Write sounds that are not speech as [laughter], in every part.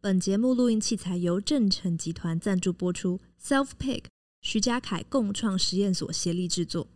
本节目录音器材由正成集团赞助播出，Self Pick 徐家凯共创实验所协力制作。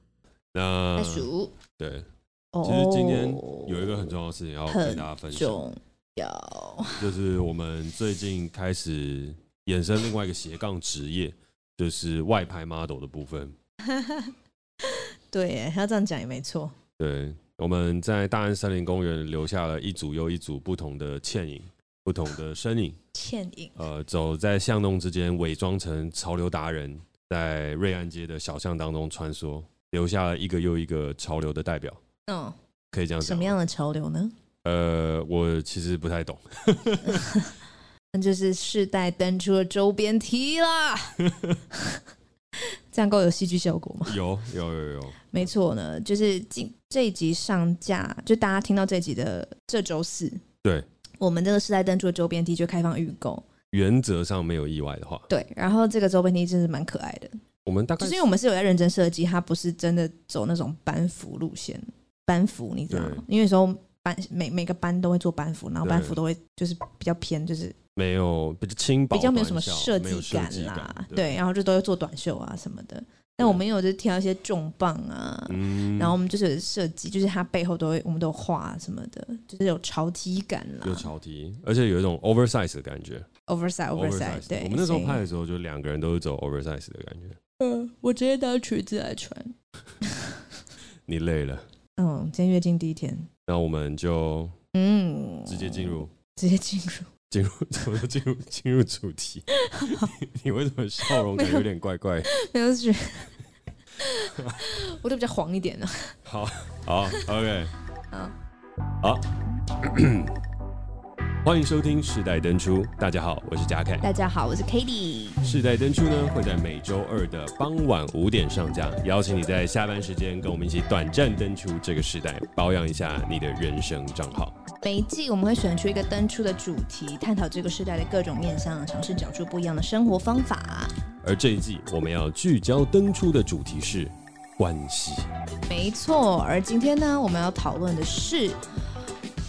那袋鼠对，其实今天有一个很重要的事情要跟大家分享，重要就是我们最近开始衍生另外一个斜杠职业，就是外拍 model 的部分。[laughs] 对，他这样讲也没错。对，我们在大安森林公园留下了一组又一组不同的倩影，不同的身影。倩影。呃，走在巷弄之间，伪装成潮流达人，在瑞安街的小巷当中穿梭，留下了一个又一个潮流的代表。嗯，可以这样讲。什么样的潮流呢？呃，我其实不太懂。[laughs] 那就是世代登出的周边 T 啦。[laughs] 这样够有戏剧效果吗？有有有有，没错呢，就是今这一集上架，就大家听到这集的这周四，对，我们这个世代登出的周边 T 就开放预购。原则上没有意外的话，对，然后这个周边 T 真是蛮可爱的。我们大概就是因为我们是有在认真设计，它不是真的走那种班服路线，班服你知道吗？因为有时候班每每个班都会做班服，然后班服都会就是比较偏就是。没有比较轻薄，比较没有什么设计感啦，感对，对，然后就都会做短袖啊什么的。但我们有就挑一些重磅啊，嗯然后我们就是设计，就是它背后都会我们都画什么的，就是有潮 T 感啦，有潮 T，而且有一种 oversize 的感觉，oversize oversize。对，我们那时候拍的时候，就两个人都是走 oversize 的感觉。嗯，我直接当裙子来穿。[laughs] 你累了？嗯，今天月经第一天，那我们就嗯，直接进入，直接进入。[laughs] 进入怎么进入进入主题？你，[laughs] 你为什么笑容感觉有点怪怪？没有觉 [laughs] 我都比较黄一点呢。好，好，OK，好，好。[coughs] 欢迎收听世代登出，大家好，我是贾凯，大家好，我是 Cady。世代登出呢会在每周二的傍晚五点上架，邀请你在下班时间跟我们一起短暂登出这个时代，保养一下你的人生账号。每一季我们会选出一个登出的主题，探讨这个时代的各种面向，尝试找出不一样的生活方法。而这一季我们要聚焦登出的主题是关系。没错，而今天呢，我们要讨论的是。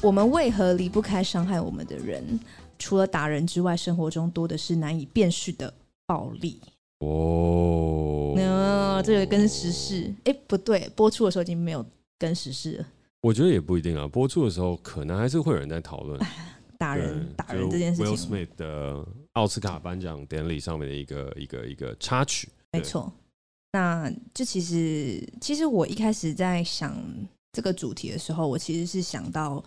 我们为何离不开伤害我们的人？除了打人之外，生活中多的是难以辨识的暴力。哦，那这个跟时事，哎，不对，播出的时候已经没有跟时事了。我觉得也不一定啊，播出的时候可能还是会有人在讨论 [laughs] 打人、打人这件事情。Will Smith 的奥斯卡颁奖典礼上面的一个一个一个插曲。没错，那这其实，其实我一开始在想。这个主题的时候，我其实是想到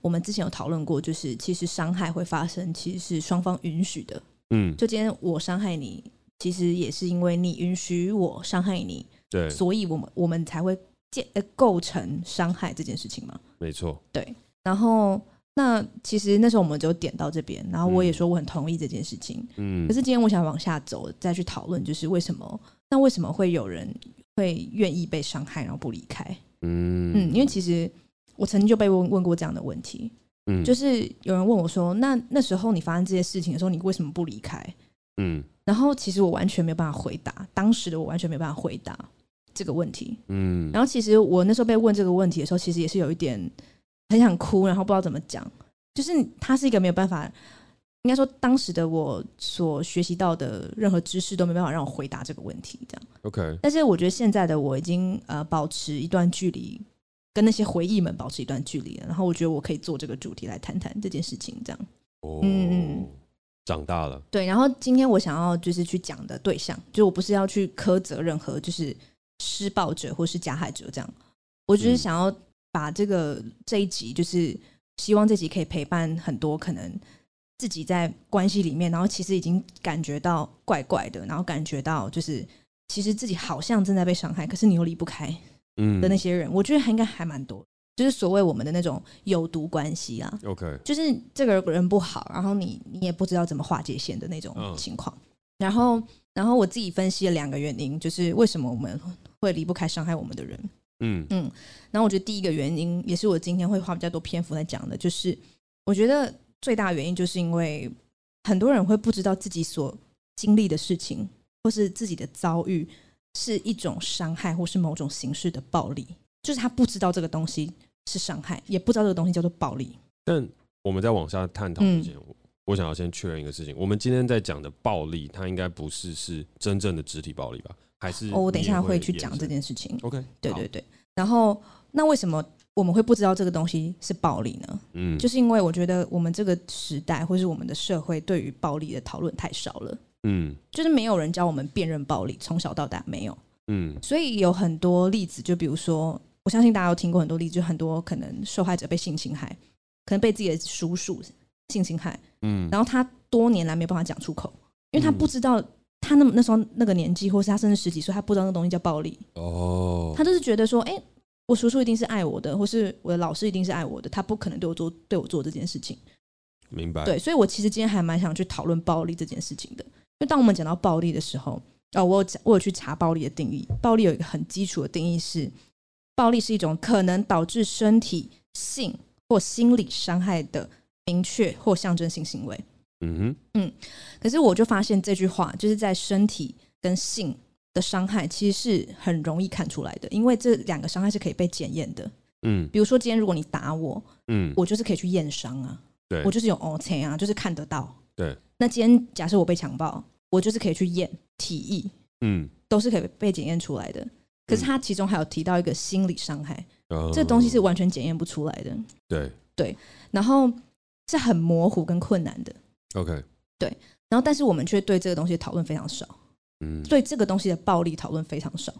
我们之前有讨论过，就是其实伤害会发生，其实是双方允许的。嗯，就今天我伤害你，其实也是因为你允许我伤害你，对，所以我们我们才会建呃构成伤害这件事情嘛。没错，对。然后那其实那时候我们就点到这边，然后我也说我很同意这件事情。嗯，可是今天我想往下走，再去讨论，就是为什么？那为什么会有人会愿意被伤害，然后不离开？嗯嗯，因为其实我曾经就被问问过这样的问题，嗯，就是有人问我说：“那那时候你发生这些事情的时候，你为什么不离开？”嗯，然后其实我完全没有办法回答，当时的我完全没有办法回答这个问题，嗯，然后其实我那时候被问这个问题的时候，其实也是有一点很想哭，然后不知道怎么讲，就是他是一个没有办法。应该说，当时的我所学习到的任何知识都没办法让我回答这个问题，这样。OK。但是我觉得现在的我已经呃保持一段距离，跟那些回忆们保持一段距离了。然后我觉得我可以做这个主题来谈谈这件事情，这样。哦。嗯嗯。长大了。对。然后今天我想要就是去讲的对象，就我不是要去苛责任何就是施暴者或是加害者这样，我只是想要把这个、嗯、这一集，就是希望这集可以陪伴很多可能。自己在关系里面，然后其实已经感觉到怪怪的，然后感觉到就是其实自己好像正在被伤害，可是你又离不开，嗯的那些人，嗯、我觉得还应该还蛮多，就是所谓我们的那种有毒关系啊。OK，就是这个人不好，然后你你也不知道怎么划界限的那种情况。嗯、然后，然后我自己分析了两个原因，就是为什么我们会离不开伤害我们的人。嗯嗯，然后我觉得第一个原因，也是我今天会花比较多篇幅来讲的，就是我觉得。最大的原因就是因为很多人会不知道自己所经历的事情，或是自己的遭遇是一种伤害，或是某种形式的暴力，就是他不知道这个东西是伤害，也不知道这个东西叫做暴力。但我们在往下探讨之前，嗯、我想要先确认一个事情，我们今天在讲的暴力，它应该不是是真正的肢体暴力吧？还是哦，我等一下会去讲这件事情。OK，对对对。然后，那为什么我们会不知道这个东西是暴力呢？嗯，就是因为我觉得我们这个时代或是我们的社会对于暴力的讨论太少了。嗯，就是没有人教我们辨认暴力，从小到大没有。嗯，所以有很多例子，就比如说，我相信大家有听过很多例子，就很多可能受害者被性侵害，可能被自己的叔叔。性侵害，嗯，然后他多年来没办法讲出口，因为他不知道他那那时候那个年纪，或是他甚至十几岁，他不知道那东西叫暴力哦，他就是觉得说，哎，我叔叔一定是爱我的，或是我的老师一定是爱我的，他不可能对我做对我做这件事情，明白？对，所以我其实今天还蛮想去讨论暴力这件事情的，因为当我们讲到暴力的时候，哦，我有我有去查暴力的定义，暴力有一个很基础的定义是，暴力是一种可能导致身体、性或心理伤害的。明确或象征性行为，嗯哼，嗯，可是我就发现这句话就是在身体跟性的伤害，其实是很容易看出来的，因为这两个伤害是可以被检验的，嗯，比如说今天如果你打我，嗯，我就是可以去验伤啊，对，我就是有 OK 啊，就是看得到，对。那今天假设我被强暴，我就是可以去验体液，嗯，都是可以被检验出来的。可是他其中还有提到一个心理伤害，嗯，这个东西是完全检验不出来的，对对，然后。是很模糊跟困难的。OK，对，然后但是我们却对这个东西讨论非常少，嗯，对这个东西的暴力讨论非常少，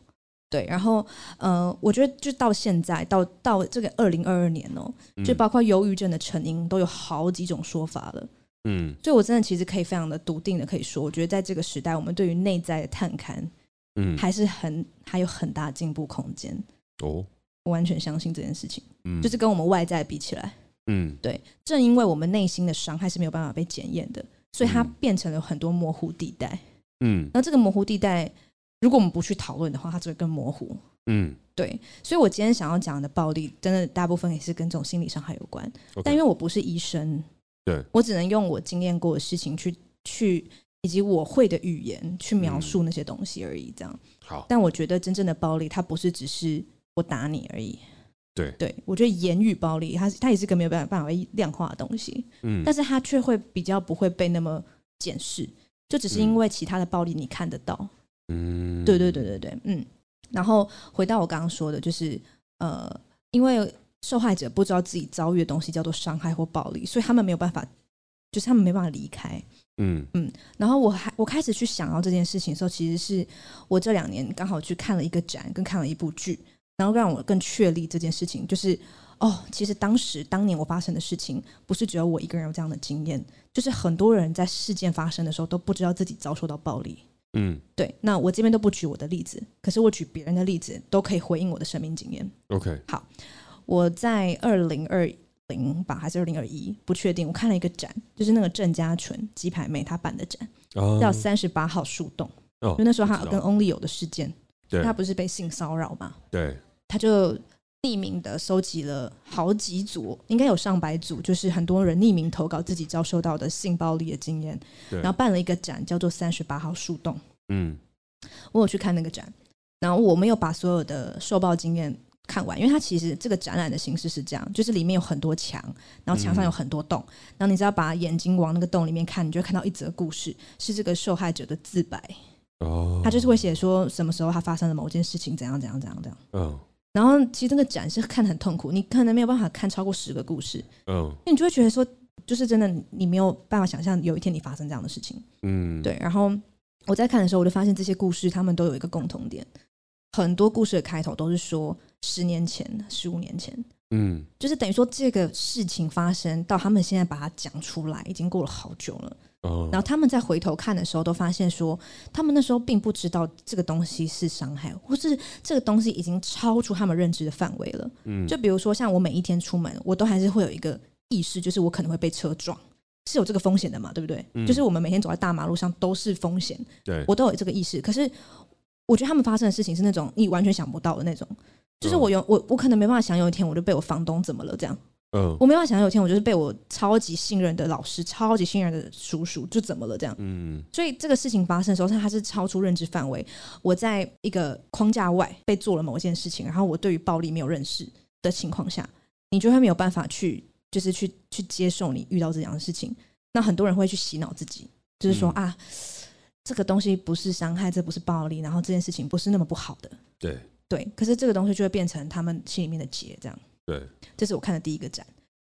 对，然后呃，我觉得就到现在到到这个二零二二年哦，就包括忧郁症的成因都有好几种说法了，嗯，所以我真的其实可以非常的笃定的可以说，我觉得在这个时代，我们对于内在的探勘，嗯，还是很还有很大进步空间哦，我完全相信这件事情，嗯，就是跟我们外在比起来。嗯，对，正因为我们内心的伤害是没有办法被检验的，所以它变成了很多模糊地带。嗯，那这个模糊地带，如果我们不去讨论的话，它只会更模糊。嗯，对，所以我今天想要讲的暴力，真的大部分也是跟这种心理伤害有关。但因为我不是医生，对，我只能用我经验过的事情去去，以及我会的语言去描述那些东西而已。这样。好，但我觉得真正的暴力，它不是只是我打你而已。对，对我觉得言语暴力，它它也是个没有办法办法量化的东西，嗯，但是它却会比较不会被那么检视，就只是因为其他的暴力你看得到，嗯，对对对对对，嗯，然后回到我刚刚说的，就是呃，因为受害者不知道自己遭遇的东西叫做伤害或暴力，所以他们没有办法，就是他们没办法离开，嗯。嗯，然后我还我开始去想到这件事情的时候，其实是我这两年刚好去看了一个展，跟看了一部剧。然后让我更确立这件事情，就是哦，其实当时当年我发生的事情，不是只有我一个人有这样的经验，就是很多人在事件发生的时候都不知道自己遭受到暴力。嗯，对。那我这边都不举我的例子，可是我举别人的例子，都可以回应我的生命经验。OK，好，我在二零二零吧，还是二零二一，不确定。我看了一个展，就是那个郑家纯鸡排妹她办的展，哦、叫三十八号树洞。哦，因为那时候她跟 Only 有的事件，对，她不是被性骚扰嘛？对。她就匿名的收集了好几组，应该有上百组，就是很多人匿名投稿自己遭受到的性暴力的经验，然后办了一个展，叫做三十八号树洞。嗯，我有去看那个展，然后我没有把所有的受暴经验看完，因为它其实这个展览的形式是这样，就是里面有很多墙，然后墙上有很多洞，然后你只要把眼睛往那个洞里面看，你就会看到一则故事，是这个受害者的自白。哦，他就是会写说什么时候他发生了某件事情，怎样怎样怎样怎样。嗯。然后其实这个展是看得很痛苦，你可能没有办法看超过十个故事，嗯，你就会觉得说，就是真的你没有办法想象有一天你发生这样的事情，嗯，对。然后我在看的时候，我就发现这些故事他们都有一个共同点，很多故事的开头都是说十年前、十五年前，嗯，就是等于说这个事情发生到他们现在把它讲出来，已经过了好久了。然后他们在回头看的时候，都发现说，他们那时候并不知道这个东西是伤害，或是这个东西已经超出他们认知的范围了。嗯，就比如说，像我每一天出门，我都还是会有一个意识，就是我可能会被车撞，是有这个风险的嘛，对不对？嗯，就是我们每天走在大马路上都是风险，对，我都有这个意识。可是我觉得他们发生的事情是那种你完全想不到的那种，就是我有我我可能没办法想有一天我就被我房东怎么了这样。嗯，我没办法想象有一天我就是被我超级信任的老师、超级信任的叔叔就怎么了这样。嗯，所以这个事情发生的时候，它是超出认知范围。我在一个框架外被做了某一件事情，然后我对于暴力没有认识的情况下，你就会没有办法去，就是去去接受你遇到这样的事情。那很多人会去洗脑自己，就是说、嗯、啊，这个东西不是伤害，这不是暴力，然后这件事情不是那么不好的。对对，可是这个东西就会变成他们心里面的结，这样。对，这是我看的第一个展。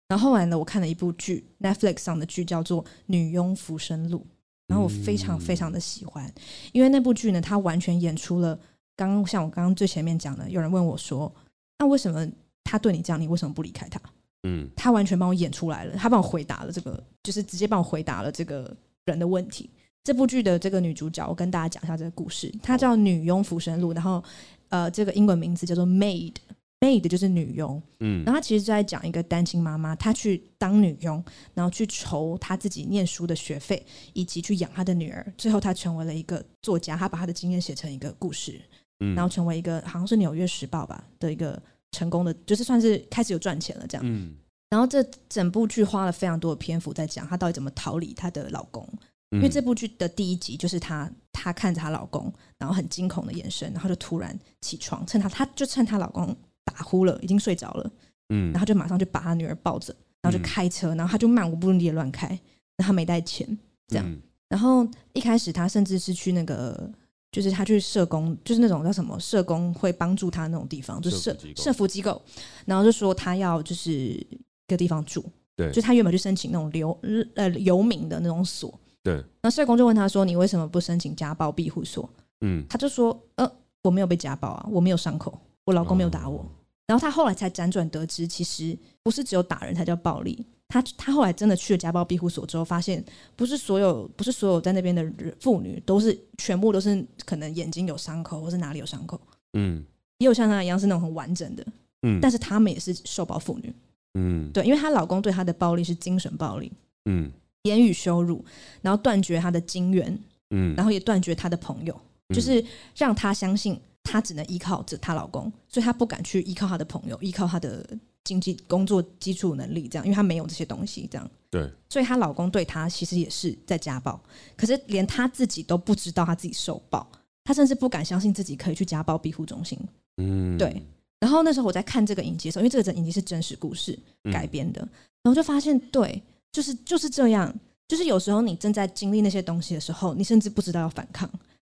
然后后来呢，我看了一部剧，Netflix 上的剧叫做《女佣浮生录》，然后我非常非常的喜欢，嗯、因为那部剧呢，它完全演出了刚刚像我刚刚最前面讲的，有人问我说，那为什么他对你这样，你为什么不离开他？嗯，他完全帮我演出来了，他帮我回答了这个，就是直接帮我回答了这个人的问题。这部剧的这个女主角，我跟大家讲一下这个故事，她叫女佣浮生录，然后呃，这个英文名字叫做 Maid。Maid 就是女佣，嗯，然后她其实就在讲一个单亲妈妈，她去当女佣，然后去筹她自己念书的学费，以及去养她的女儿。最后，她成为了一个作家，她把她的经验写成一个故事，嗯，然后成为一个好像是《纽约时报》吧的一个成功的，就是算是开始有赚钱了这样。嗯，然后这整部剧花了非常多的篇幅在讲她到底怎么逃离她的老公，因为这部剧的第一集就是她她看着她老公，然后很惊恐的眼神，然后就突然起床，趁她她就趁她老公。打呼了，已经睡着了，嗯，然后就马上就把他女儿抱着，然后就开车，然后他就漫无目的的乱开，然后他没带钱，这样，然后一开始他甚至是去那个，就是他去社工，就是那种叫什么社工会帮助他那种地方，就是社社服机构，然后就说他要就是一个地方住，对，就他原本去申请那种流呃游民的那种所，对，然后社工就问他说：“你为什么不申请家暴庇护所？”嗯，他就说：“呃，我没有被家暴啊，我没有伤口，我老公没有打我。”然后他后来才辗转得知，其实不是只有打人才叫暴力。他他后来真的去了家暴庇护所之后，发现不是所有不是所有在那边的妇女都是全部都是可能眼睛有伤口，或是哪里有伤口。嗯，也有像她一样是那种很完整的。嗯，但是他们也是受暴妇女。嗯，对，因为她老公对她的暴力是精神暴力。嗯，言语羞辱，然后断绝她的经缘。嗯，然后也断绝她的朋友，就是让她相信。她只能依靠着她老公，所以她不敢去依靠她的朋友，依靠她的经济工作基础能力，这样，因为她没有这些东西，这样。对。所以她老公对她其实也是在家暴，可是连她自己都不知道她自己受暴，她甚至不敢相信自己可以去家暴庇护中心。嗯。对。然后那时候我在看这个影集的时候，因为这个影集是真实故事改编的，然后就发现，对，就是就是这样，就是有时候你正在经历那些东西的时候，你甚至不知道要反抗。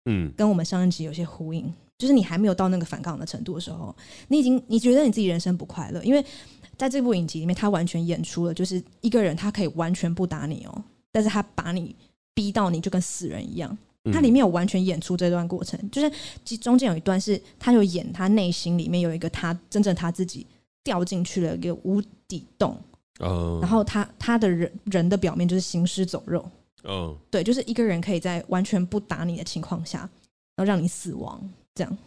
嗯。跟我们上一集有些呼应。就是你还没有到那个反抗的程度的时候，你已经你觉得你自己人生不快乐，因为在这部影集里面，他完全演出了，就是一个人他可以完全不打你哦，但是他把你逼到你就跟死人一样。他里面有完全演出这段过程，就是其中间有一段是他有演他内心里面有一个他真正他自己掉进去了一个无底洞，然后他他的人人的表面就是行尸走肉，对，就是一个人可以在完全不打你的情况下，然后让你死亡。这样.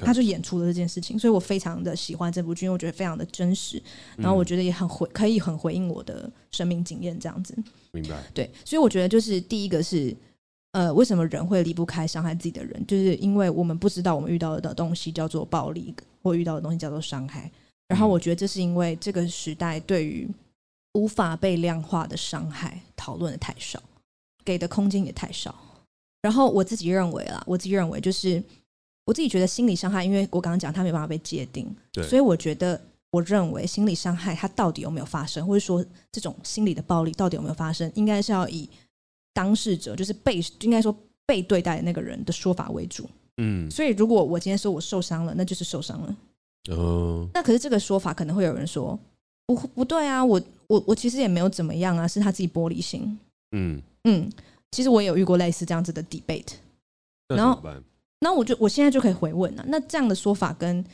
他就演出了这件事情，所以我非常的喜欢这部剧，因为我觉得非常的真实，然后我觉得也很回，可以很回应我的生命经验，这样子。明白。对，所以我觉得就是第一个是，呃，为什么人会离不开伤害自己的人，就是因为我们不知道我们遇到的东西叫做暴力，或遇到的东西叫做伤害。然后我觉得这是因为这个时代对于无法被量化的伤害讨论的太少，给的空间也太少。然后我自己认为啦，我自己认为就是。我自己觉得心理伤害，因为我刚刚讲他没办法被界定，对，所以我觉得，我认为心理伤害它到底有没有发生，或者说这种心理的暴力到底有没有发生，应该是要以当事者，就是被应该说被对待的那个人的说法为主。嗯，所以如果我今天说我受伤了，那就是受伤了。哦，那可是这个说法可能会有人说不不对啊，我我我其实也没有怎么样啊，是他自己玻璃心。嗯嗯，其实我也有遇过类似这样子的 debate，然后。那我就我现在就可以回问了。那这样的说法跟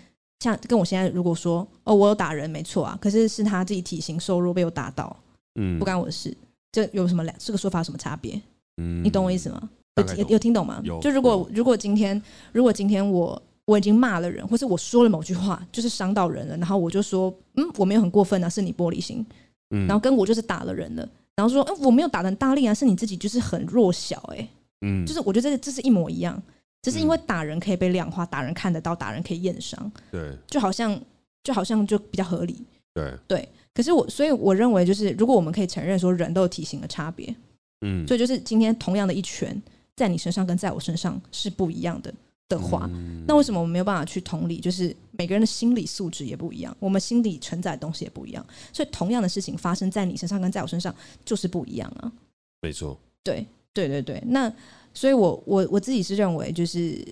像跟我现在如果说哦，我有打人没错啊，可是是他自己体型瘦弱被我打到，嗯，不干我的事，这有什么两这个说法有什么差别？嗯，你懂我意思吗？有有听懂吗？有。就如果如果今天如果今天我我已经骂了人，或是我说了某句话就是伤到人了，然后我就说嗯我没有很过分啊，是你玻璃心，嗯，然后跟我就是打了人了，然后说嗯我没有打人大力啊，是你自己就是很弱小哎、欸，嗯，就是我觉得这这是一模一样。只是因为打人可以被量化，打人看得到，打人可以验伤，对，就好像就好像就比较合理，对对。可是我，所以我认为，就是如果我们可以承认说人都有体型的差别，嗯，所以就是今天同样的一拳在你身上跟在我身上是不一样的的话，嗯，那为什么我们没有办法去同理？就是每个人的心理素质也不一样，我们心里承载的东西也不一样，所以同样的事情发生在你身上跟在我身上就是不一样啊。没错，对对对对。那所以我我我自己是认为，就是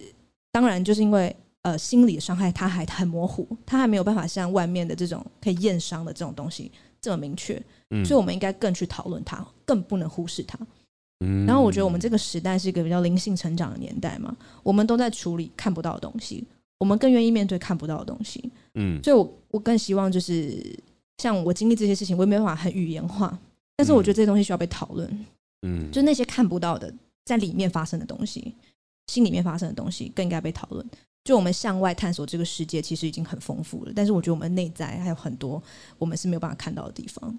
当然就是因为呃心理的伤害，它还很模糊，它还没有办法像外面的这种可以验伤的这种东西这么明确。嗯，所以我们应该更去讨论它，更不能忽视它。嗯，然后我觉得我们这个时代是一个比较灵性成长的年代嘛，我们都在处理看不到的东西，我们更愿意面对看不到的东西。嗯，所以我我更希望就是像我经历这些事情，我也没办法很语言化，但是我觉得这些东西需要被讨论。嗯，就那些看不到的，在里面发生的东西，心里面发生的东西，更应该被讨论。就我们向外探索这个世界，其实已经很丰富了，但是我觉得我们内在还有很多我们是没有办法看到的地方。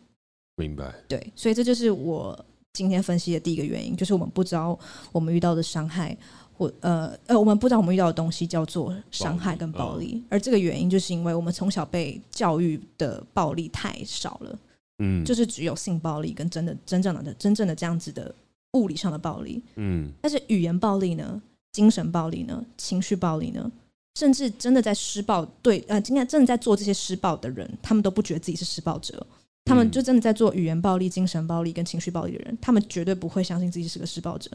明白。对，所以这就是我。今天分析的第一个原因，就是我们不知道我们遇到的伤害，或呃呃，我们不知道我们遇到的东西叫做伤害跟暴力，暴力，而这个原因就是因为我们从小被教育的暴力太少了，嗯，就是只有性暴力跟真的真正的真正的这样子的物理上的暴力，嗯，但是语言暴力呢，精神暴力呢，情绪暴力呢，甚至真的在施暴对呃，今天真的在做这些施暴的人，他们都不觉得自己是施暴者。他们就真的在做语言暴力、精神暴力跟情绪暴力的人，他们绝对不会相信自己是个施暴者。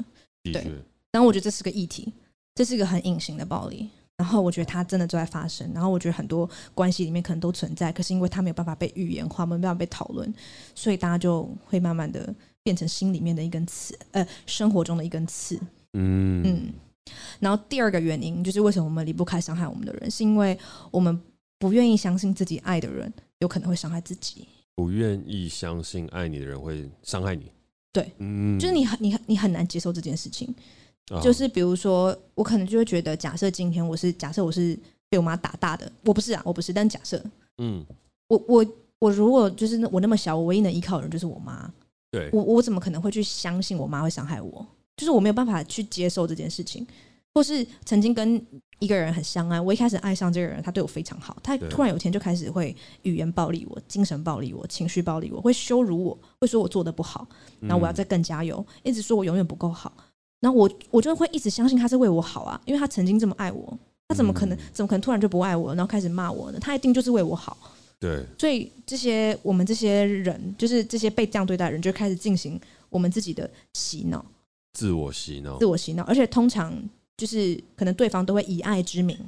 对，然后我觉得这是个议题，这是一个很隐形的暴力。然后我觉得它真的就在发生。然后我觉得很多关系里面可能都存在，可是因为它没有办法被语言化，没有办法被讨论，所以大家就会慢慢的变成心里面的一根刺，呃，生活中的一根刺。嗯嗯。然后第二个原因就是为什么我们离不开伤害我们的人，是因为我们不愿意相信自己爱的人有可能会伤害自己。不愿意相信爱你的人会伤害你，对，嗯，就是你很你你很难接受这件事情，就是比如说，我可能就会觉得，假设今天我是假设我是被我妈打大的，我不是啊，我不是，但假设，嗯，我我我如果就是我那么小，我唯一能依靠的人就是我妈，对，我我怎么可能会去相信我妈会伤害我？就是我没有办法去接受这件事情。或是曾经跟一个人很相爱，我一开始爱上这个人，他对我非常好，他突然有一天就开始会语言暴力我、精神暴力我、情绪暴力我，会羞辱我，会说我做的不好，然后我要再更加油，一直说我永远不够好，然后我我就会一直相信他是为我好啊，因为他曾经这么爱我，他怎么可能怎么可能突然就不爱我，然后开始骂我呢？他一定就是为我好。对，所以这些我们这些人，就是这些被这样对待的人，就开始进行我们自己的洗脑，自我洗脑，自我洗脑，而且通常。就是可能对方都会以爱之名，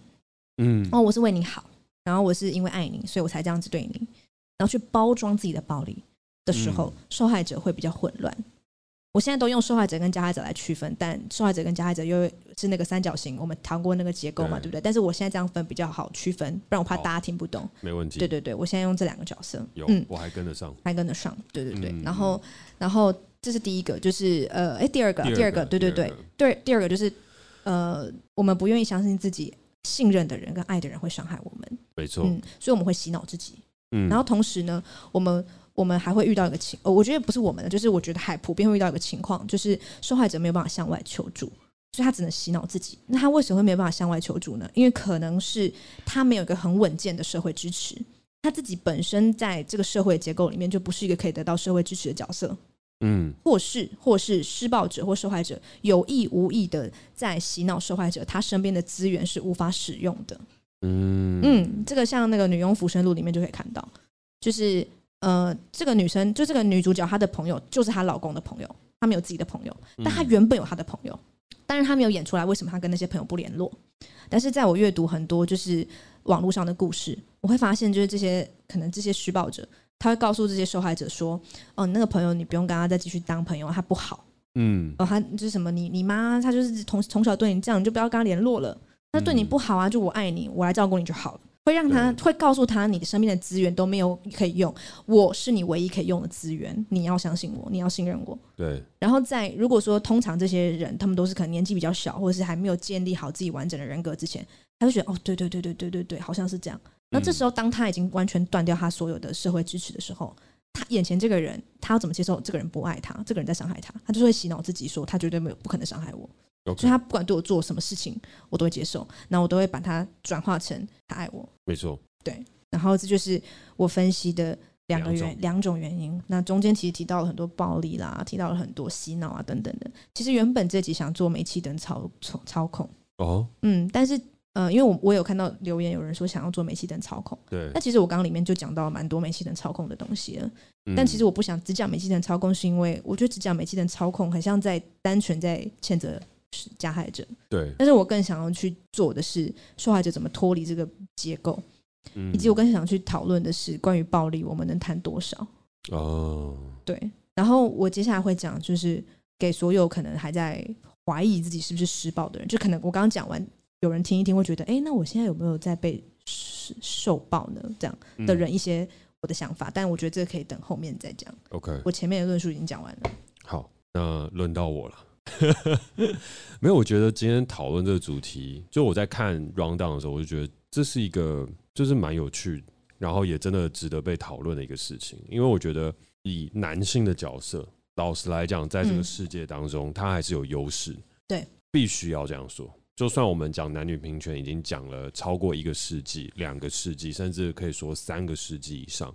嗯，哦，我是为你好，然后我是因为爱你，所以我才这样子对你，然后去包装自己的暴力的时候，嗯、受害者会比较混乱。我现在都用受害者跟加害者来区分，但受害者跟加害者又是那个三角形，我们谈过那个结构嘛，对，对不对？但是我现在这样分比较好区分，不然我怕大家听不懂。没问题。对对对，我现在用这两个角色，有，嗯，我还跟得上，还跟得上。对对对，嗯、然后然后这是第一个，就是呃，哎，第二个，第二个，第二个对对对，对，第二个就是。呃，我们不愿意相信自己信任的人跟爱的人会伤害我们，没错。嗯，所以我们会洗脑自己。嗯，然后同时呢，我们我们还会遇到一个情，呃，我觉得不是我们的，就是我觉得还普遍会遇到一个情况，就是受害者没有办法向外求助，所以他只能洗脑自己。那他为什么会没有办法向外求助呢？因为可能是他没有一个很稳健的社会支持，他自己本身在这个社会结构里面就不是一个可以得到社会支持的角色。嗯，或是或是施暴者或受害者有意无意的在洗脑受害者，他身边的资源是无法使用的。嗯嗯，这个像那个《女佣浮生录》里面就可以看到，就是呃，这个女生就这个女主角，她的朋友就是她老公的朋友，她没有自己的朋友，但她原本有她的朋友，但是她没有演出来为什么她跟那些朋友不联络。但是在我阅读很多就是网络上的故事，我会发现就是这些可能这些施暴者。他会告诉这些受害者说：“哦，那个朋友你不用跟他再继续当朋友，他不好。嗯，哦，他就是什么，你你妈，她就是从从小对你这样，你就不要跟他联络了。他对你不好啊，就我爱你，我来照顾你就好了。会让他会告诉他，你身边的资源都没有可以用，我是你唯一可以用的资源，你要相信我，你要信任我。对。然后在如果说通常这些人，他们都是可能年纪比较小，或者是还没有建立好自己完整的人格之前，他就觉得哦，对对对对对对对，好像是这样。”那这时候，当他已经完全断掉他所有的社会支持的时候，他眼前这个人，他要怎么接受这个人不爱他，这个人在伤害他？他就会洗脑自己说，他绝对没有不可能伤害我。所以，他不管对我做什么事情，我都会接受。那我都会把他转化成他爱我。没错，对。然后这就是我分析的两个原两种原因。那中间其实提到了很多暴力啦，提到了很多洗脑啊等等的。其实原本这集想做煤气灯操操操控哦，嗯，但是。呃，因为我我有看到留言，有人说想要做煤气灯操控。对。那其实我刚刚里面就讲到蛮多煤气灯操控的东西了。嗯、但其实我不想只讲煤气灯操控，是因为我觉得只讲煤气灯操控，很像在单纯在谴责加害者。对。但是我更想要去做的是受害者怎么脱离这个结构，嗯、以及我更想去讨论的是关于暴力，我们能谈多少？哦。对。然后我接下来会讲，就是给所有可能还在怀疑自己是不是施暴的人，就可能我刚刚讲完。有人听一听会觉得，哎，那我现在有没有在被受暴呢？这样的人一些我的想法，嗯、但我觉得这个可以等后面再讲。OK，我前面的论述已经讲完了。好，那轮到我了。[laughs] 没有，我觉得今天讨论这个主题，就我在看 rundown 的时候，我就觉得这是一个就是蛮有趣，然后也真的值得被讨论的一个事情。因为我觉得以男性的角色，老实来讲，在这个世界当中，嗯、他还是有优势。对，必须要这样说。就算我们讲男女平权已经讲了超过一个世纪、两个世纪，甚至可以说三个世纪以上，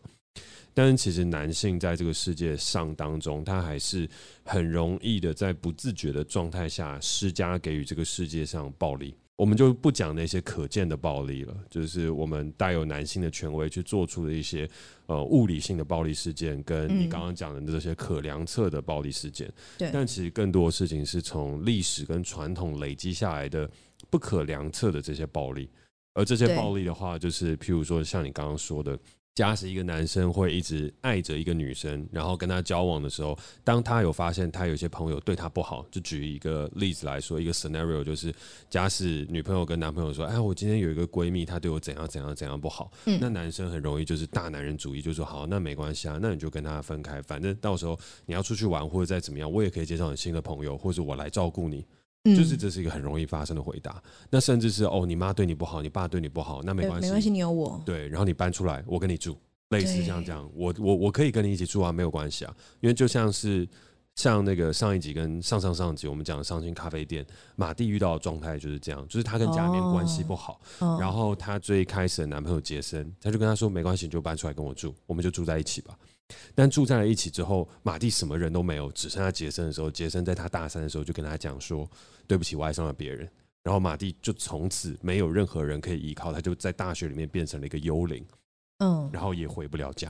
但是其实男性在这个世界上当中，他还是很容易的在不自觉的状态下施加给予这个世界上暴力。我们就不讲那些可见的暴力了，就是我们带有男性的权威去做出的一些呃物理性的暴力事件，跟你刚刚讲的这些可量测的暴力事件。对，但其实更多的事情是从历史跟传统累积下来的不可量测的这些暴力，而这些暴力的话，就是譬如说像你刚刚说的。假使一个男生会一直爱着一个女生，然后跟她交往的时候，当他有发现他有些朋友对他不好，就举一个例子来说，一个 scenario 就是，假使女朋友跟男朋友说：“哎，我今天有一个闺蜜，她对我怎样怎样怎样不好。”嗯，那男生很容易就是大男人主义，就说：“好，那没关系啊，那你就跟她分开，反正到时候你要出去玩或者再怎么样，我也可以介绍你新的朋友，或者我来照顾你。”就是这是一个很容易发生的回答，那甚至是哦，你妈对你不好，你爸对你不好，那没关系，没关系，你有我。对，然后你搬出来，我跟你住，类似像这样，我我我可以跟你一起住啊，没有关系啊，因为就像是像那个上一集跟上上上集我们讲的上进咖啡店，马蒂遇到的状态就是这样，就是她跟家里面关系不好，然后她最开始的男朋友杰森，她就跟他说没关系，你就搬出来跟我住，我们就住在一起吧。但住在了一起之后，马蒂什么人都没有，只剩下杰森的时候，杰森在他大三的时候就跟他讲说：“对不起，我爱上了别人。”然后马蒂就从此没有任何人可以依靠，他就在大学里面变成了一个幽灵，嗯，然后也回不了家，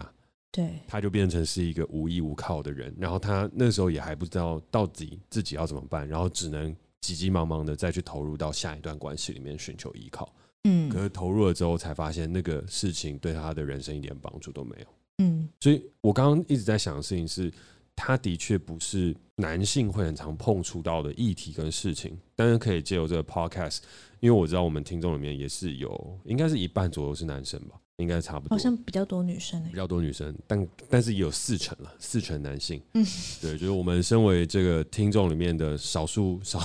对，他就变成是一个无依无靠的人。然后他那时候也还不知道到底自己要怎么办，然后只能急急忙忙的再去投入到下一段关系里面寻求依靠，嗯，可是投入了之后才发现那个事情对他的人生一点帮助都没有。嗯，所以我刚刚一直在想的事情是，他的确不是男性会很常碰触到的议题跟事情，但是可以借由这个 podcast，因为我知道我们听众里面也是有，应该是一半左右是男生吧，应该差不多，好像比较多女生，比较多女生，但但是也有四成了，四成男性，嗯，对，就是我们身为这个听众里面的少数少。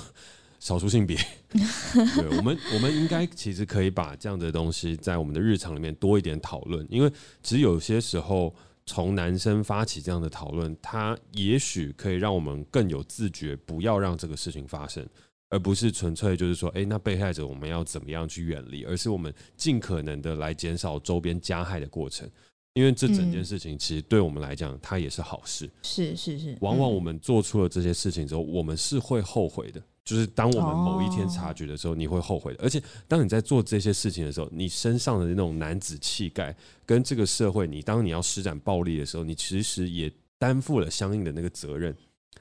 少数性别，[laughs] 对，我们我们应该其实可以把这样的东西在我们的日常里面多一点讨论，因为其实有些时候从男生发起这样的讨论，他也许可以让我们更有自觉，不要让这个事情发生，而不是纯粹就是说，哎，那被害者我们要怎么样去远离，而是我们尽可能的来减少周边加害的过程，因为这整件事情其实对我们来讲，它也是好事。是是是，往往我们做出了这些事情之后，我们是会后悔的。就是当我们某一天察觉的时候，你会后悔的。而且，当你在做这些事情的时候，你身上的那种男子气概，跟这个社会，你当你要施展暴力的时候，你其实也担负了相应的那个责任。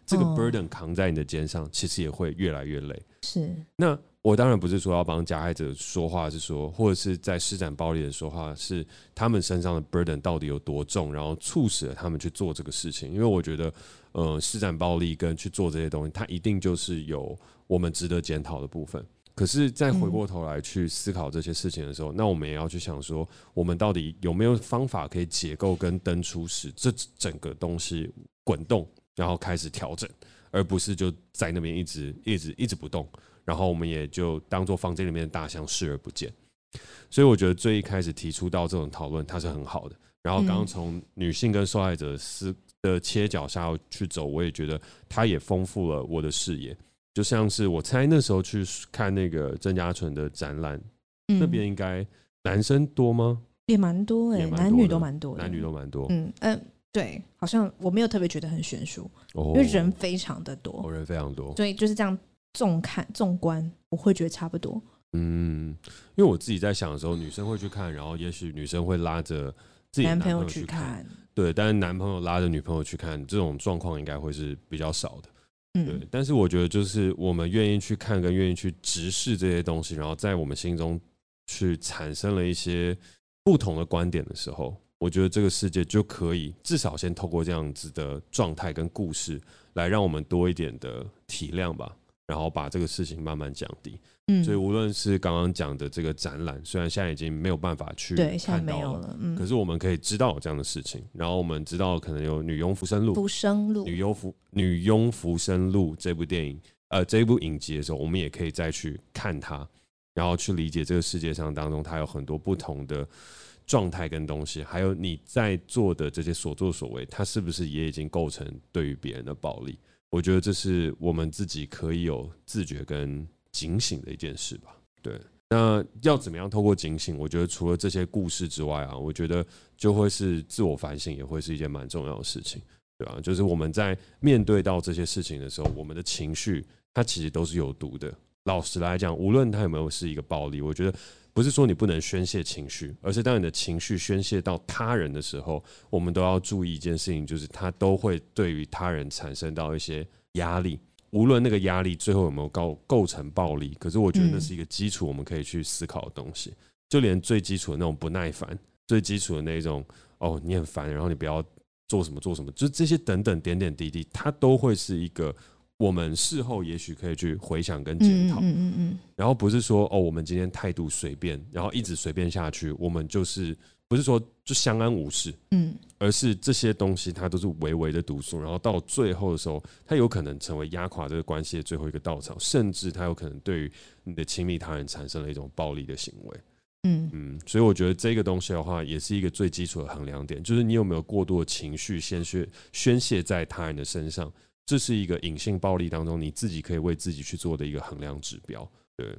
这个 burden 扛在你的肩上，其实也会越来越累。是。那我当然不是说要帮加害者说话，是说，或者是在施展暴力的说话，是他们身上的 burden 到底有多重，然后促使了他们去做这个事情。因为我觉得，呃，施展暴力跟去做这些东西，它一定就是有。我们值得检讨的部分，可是再回过头来去思考这些事情的时候，那我们也要去想说，我们到底有没有方法可以解构跟登出使这整个东西滚动，然后开始调整，而不是就在那边一直一直一直不动，然后我们也就当做房间里面的大象视而不见。所以我觉得最一开始提出到这种讨论，它是很好的。然后刚刚从女性跟受害者思的切角下去走，我也觉得它也丰富了我的视野。就像是我猜那时候去看那个郑家纯的展览，嗯、那边应该男生多吗？也蛮多哎、欸，男女都蛮多，男女都蛮多。嗯嗯、呃，对，好像我没有特别觉得很悬殊，哦、因为人非常的多，哦，人非常多，所以就是这样纵看纵观，我会觉得差不多。嗯，因为我自己在想的时候，女生会去看，然后也许女生会拉着自己男朋友去看，去看对，但是男朋友拉着女朋友去看，这种状况应该会是比较少的。对，但是我觉得就是我们愿意去看，跟愿意去直视这些东西，然后在我们心中去产生了一些不同的观点的时候，我觉得这个世界就可以至少先透过这样子的状态跟故事，来让我们多一点的体谅吧，然后把这个事情慢慢降低。嗯，所以无论是刚刚讲的这个展览，虽然现在已经没有办法去看到了，了嗯，可是我们可以知道有这样的事情，然后我们知道可能有女佣浮生录、浮生录、女佣浮女佣浮生录这部电影，呃，这一部影集的时候，我们也可以再去看它，然后去理解这个世界上当中它有很多不同的状态跟东西，还有你在做的这些所作所为，它是不是也已经构成对于别人的暴力？我觉得这是我们自己可以有自觉跟。警醒的一件事吧，对。那要怎么样透过警醒？我觉得除了这些故事之外啊，我觉得就会是自我反省，也会是一件蛮重要的事情，对吧？就是我们在面对到这些事情的时候，我们的情绪它其实都是有毒的。老实来讲，无论它有没有是一个暴力，我觉得不是说你不能宣泄情绪，而是当你的情绪宣泄到他人的时候，我们都要注意一件事情，就是它都会对于他人产生到一些压力。无论那个压力最后有没有构构成暴力，可是我觉得那是一个基础，我们可以去思考的东西。就连最基础的那种不耐烦，最基础的那种哦，你很烦，然后你不要做什么做什么，就这些等等点点滴滴，它都会是一个我们事后也许可以去回想跟检讨。嗯嗯嗯。然后不是说哦，我们今天态度随便，然后一直随便下去，我们就是。不是说就相安无事，嗯，而是这些东西它都是微微的毒素，然后到最后的时候，它有可能成为压垮这个关系的最后一个稻草，甚至它有可能对于你的亲密他人产生了一种暴力的行为，嗯。嗯，所以我觉得这个东西的话，也是一个最基础的衡量点，就是你有没有过多的情绪宣泄宣泄在他人的身上，这是一个隐性暴力当中你自己可以为自己去做的一个衡量指标，对，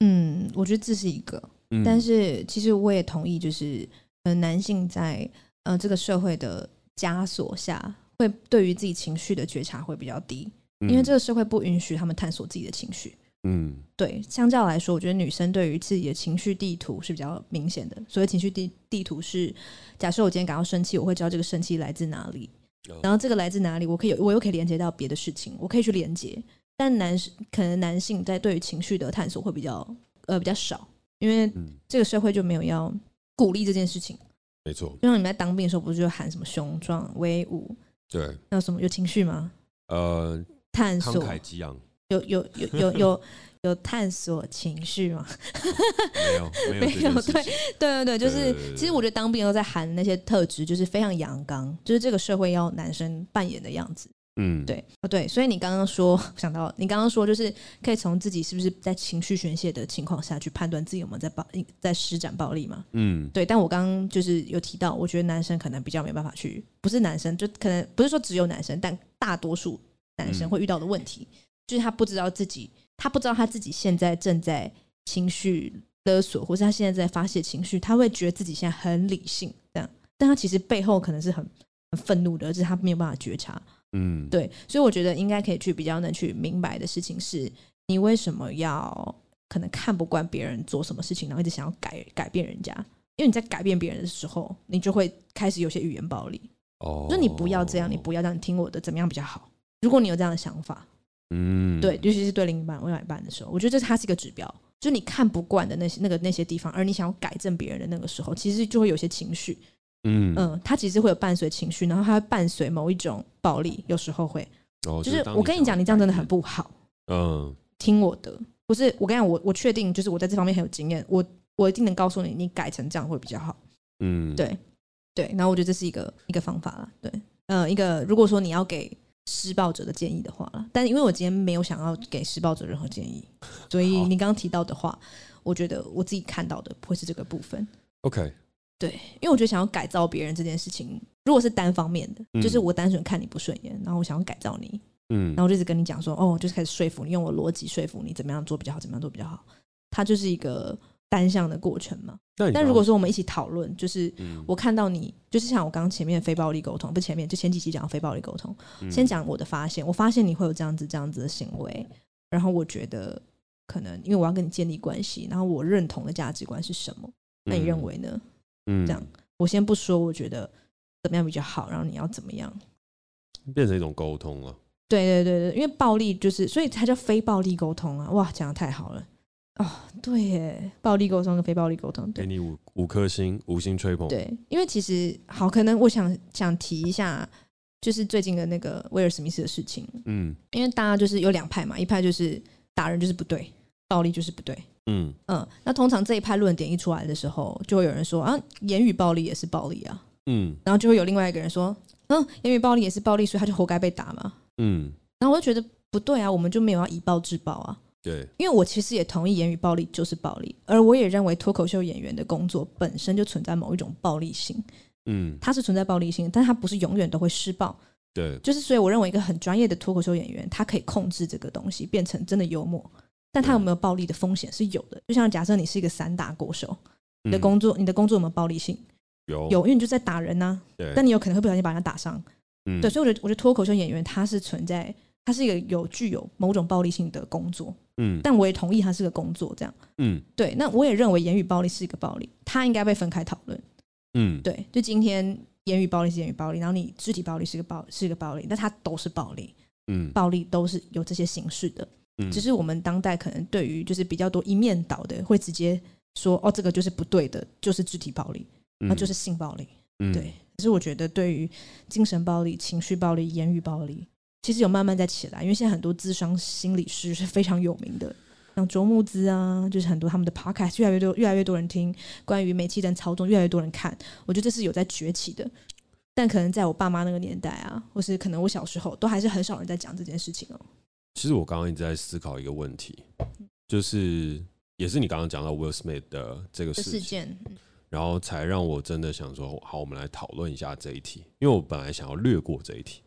嗯，我觉得这是一个。但是，其实我也同意，就是呃，男性在呃这个社会的枷锁下，会对于自己情绪的觉察会比较低，因为这个社会不允许他们探索自己的情绪。嗯，对，相较来说，我觉得女生对于自己的情绪地图是比较明显的。所以情绪地地图是，假设我今天感到生气，我会知道这个生气来自哪里，然后这个来自哪里，我可以我又可以连接到别的事情，我可以去连接。但男生可能男性在对于情绪的探索会比较呃比较少。因为这个社会就没有要鼓励这件事情，没错。就像你们在当兵的时候，不是就喊什么雄壮威武？对，那有什么有情绪吗？呃，探索慷慨激昂，有有有有有有探索情绪吗？[laughs] 没有没有没有，对对对对，就是其实我觉得当兵都在喊那些特质，就是非常阳刚，就是这个社会要男生扮演的样子。嗯，对，哦对，所以你刚刚说想到，你刚刚说就是可以从自己是不是在情绪宣泄的情况下去判断自己有没有在暴在施展暴力嘛？嗯，对。但我刚刚就是有提到，我觉得男生可能比较没办法去，不是男生就可能不是说只有男生，但大多数男生会遇到的问题，嗯，就是他不知道自己，他不知道他自己现在正在情绪勒索，或是他现在在发泄情绪，他会觉得自己现在很理性这样，但他其实背后可能是很很愤怒的，而是他没有办法觉察。嗯，对，所以我觉得应该可以去比较能去明白的事情是，你为什么要可能看不惯别人做什么事情，然后一直想要改改变人家？因为你在改变别人的时候，你就会开始有些语言暴力。哦，说你不要这样，你不要这样，你听我的，怎么样比较好？如果你有这样的想法，嗯，对，尤其是对另一半、另外一半的时候，我觉得这它是一个指标，就是你看不惯的那些那个那些地方，而你想要改正别人的那个时候，其实就会有些情绪。嗯嗯，他其实会有伴随情绪，然后他会伴随某一种暴力，有时候会。哦，就是我跟你讲，你这样真的很不好。嗯，听我的，不是我跟你讲，我我确定，就是我在这方面很有经验，我我一定能告诉你，你改成这样会比较好。嗯，对对，然后我觉得这是一个一个方法了。对，呃，一个如果说你要给施暴者的建议的话了，但因为我今天没有想要给施暴者任何建议，所以你刚刚提到的话，我觉得我自己看到的不会是这个部分。OK。对，因为我觉得想要改造别人这件事情，如果是单方面的，嗯、就是我单纯看你不顺眼，然后我想要改造你，嗯，然后我就一直跟你讲说，哦，就是开始说服你，用我逻辑说服你怎么样做比较好，怎么样做比较好，它就是一个单向的过程嘛。但如果说我们一起讨论，就是我看到你，就是像我刚刚前面非暴力沟通，不前面就前几集讲的非暴力沟通，先讲我的发现，我发现你会有这样子这样子的行为，然后我觉得可能因为我要跟你建立关系，然后我认同的价值观是什么？那你认为呢？嗯，这样我先不说，我觉得怎么样比较好，然后你要怎么样，变成一种沟通了。对对对对，因为暴力就是，所以它叫非暴力沟通啊！哇，讲的太好了哦，对耶，暴力沟通跟非暴力沟通，对，给你五五颗星，五星吹捧。对，因为其实好，可能我想想提一下，就是最近的那个威尔史密斯的事情，嗯，因为大家就是有两派嘛，一派就是打人就是不对，暴力就是不对，嗯嗯，那通常这一派论点一出来的时候，就会有人说啊，言语暴力也是暴力啊，嗯，然后就会有另外一个人说，嗯，言语暴力也是暴力，所以他就活该被打嘛。嗯，然后我就觉得不对啊，我们就没有要以暴制暴啊。对，因为我其实也同意言语暴力就是暴力，而我也认为脱口秀演员的工作本身就存在某一种暴力性。嗯，它是存在暴力性，但它不是永远都会施暴。对，就是所以我认为一个很专业的脱口秀演员，他可以控制这个东西变成真的幽默，但他有没有暴力的风险是有的。就像假设你是一个散打国手，你的工作，你的工作有没有暴力性？有，有，因为你就在打人呐。对，但你有可能会不小心把人家打伤。嗯，对，所以我觉得，我觉得脱口秀演员他是存在，他是一个有具有某种暴力性的工作。嗯，但我也同意他是个工作，这样。嗯，对。那我也认为言语暴力是一个暴力，他应该被分开讨论。嗯，对。就今天言语暴力是言语暴力，然后你肢体暴力是一个暴是一个暴力，那它都是暴力。嗯，暴力都是有这些形式的。嗯，只是我们当代可能对于就是比较多一面倒的，会直接说哦，这个就是不对的，就是肢体暴力，那就是性暴力。嗯，对。可是我觉得，对于精神暴力、情绪暴力、言语暴力，其实有慢慢在起来。因为现在很多智商心理师是非常有名的，像卓木兹啊，就是很多他们的 podcast 越来越多，越来越多人听。关于煤气灯操纵，越来越多人看。我觉得这是有在崛起的。但可能在我爸妈那个年代啊，或是可能我小时候，都还是很少人在讲这件事情哦。其实我刚刚一直在思考一个问题，就是也是你刚刚讲到 Will Smith 的这个事件。然后才让我真的想说，好，我们来讨论一下这一题。因为我本来想要略过这一题，